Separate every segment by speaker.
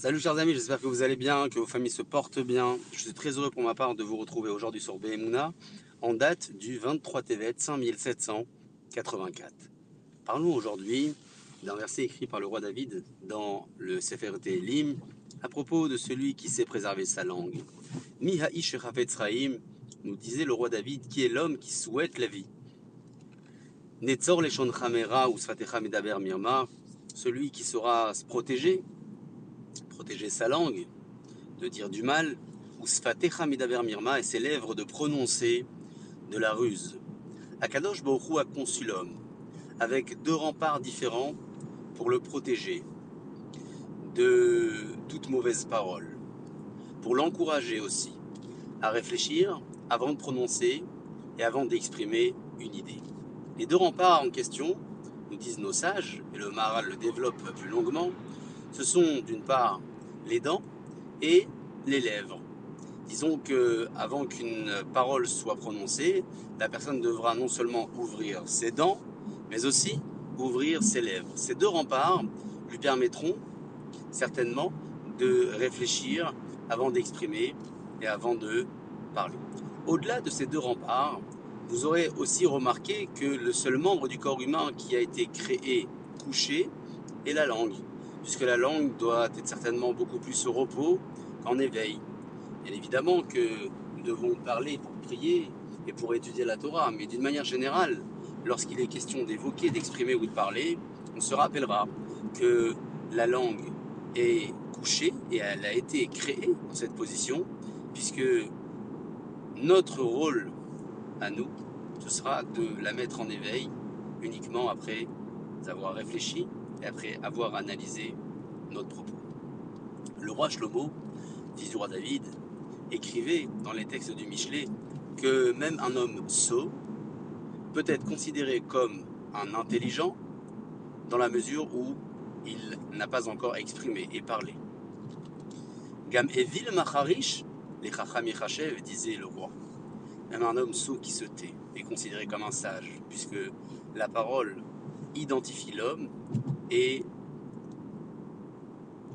Speaker 1: Salut chers amis, j'espère que vous allez bien, que vos familles se portent bien. Je suis très heureux pour ma part de vous retrouver aujourd'hui sur Behemuna en date du 23 Tevet 5784. Parlons aujourd'hui d'un verset écrit par le roi David dans le Sefer Lim à propos de celui qui sait préserver sa langue. Miha'ish nous disait le roi David qui est l'homme qui souhaite la vie. Netzor leshon chamera ou sfatecha mirma, celui qui saura se protéger sa langue, de dire du mal, ou sfatecha mirma, et ses lèvres de prononcer de la ruse. Akadosh Baruch a conçu l'homme, avec deux remparts différents pour le protéger de toute mauvaise parole, pour l'encourager aussi à réfléchir avant de prononcer et avant d'exprimer une idée. Les deux remparts en question, nous disent nos sages, et le Maharal le développe plus longuement, ce sont d'une part les dents et les lèvres. Disons que avant qu'une parole soit prononcée, la personne devra non seulement ouvrir ses dents, mais aussi ouvrir ses lèvres. Ces deux remparts lui permettront certainement de réfléchir avant d'exprimer et avant de parler. Au-delà de ces deux remparts, vous aurez aussi remarqué que le seul membre du corps humain qui a été créé couché est la langue puisque la langue doit être certainement beaucoup plus au repos qu'en éveil. Bien évidemment que nous devons parler pour prier et pour étudier la Torah, mais d'une manière générale, lorsqu'il est question d'évoquer, d'exprimer ou de parler, on se rappellera que la langue est couchée et elle a été créée dans cette position, puisque notre rôle à nous, ce sera de la mettre en éveil uniquement après avoir réfléchi et après avoir analysé notre propos. Le roi Shlomo, fils du roi David, écrivait dans les textes du Michelet que même un homme sot peut être considéré comme un intelligent dans la mesure où il n'a pas encore exprimé et parlé. Gam evil macharish, les chacham disait le roi. Même un homme sot qui se tait est considéré comme un sage, puisque la parole identifie l'homme et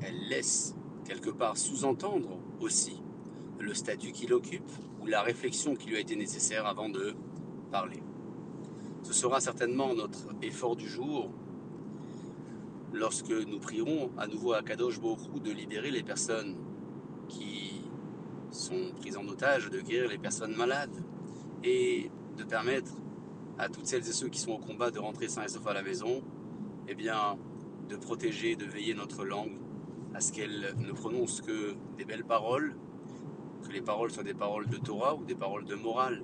Speaker 1: elle laisse quelque part sous-entendre aussi le statut qu'il occupe ou la réflexion qui lui a été nécessaire avant de parler. Ce sera certainement notre effort du jour lorsque nous prierons à nouveau à Kadosh Borou de libérer les personnes qui sont prises en otage, de guérir les personnes malades et de permettre à toutes celles et ceux qui sont au combat de rentrer sains et saufs à la maison, eh bien, de protéger, de veiller notre langue à ce qu'elle ne prononce que des belles paroles, que les paroles soient des paroles de Torah ou des paroles de morale,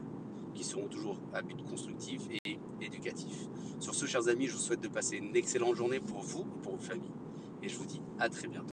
Speaker 1: qui seront toujours à but constructif et éducatif. Sur ce, chers amis, je vous souhaite de passer une excellente journée pour vous et pour vos familles. Et je vous dis à très bientôt.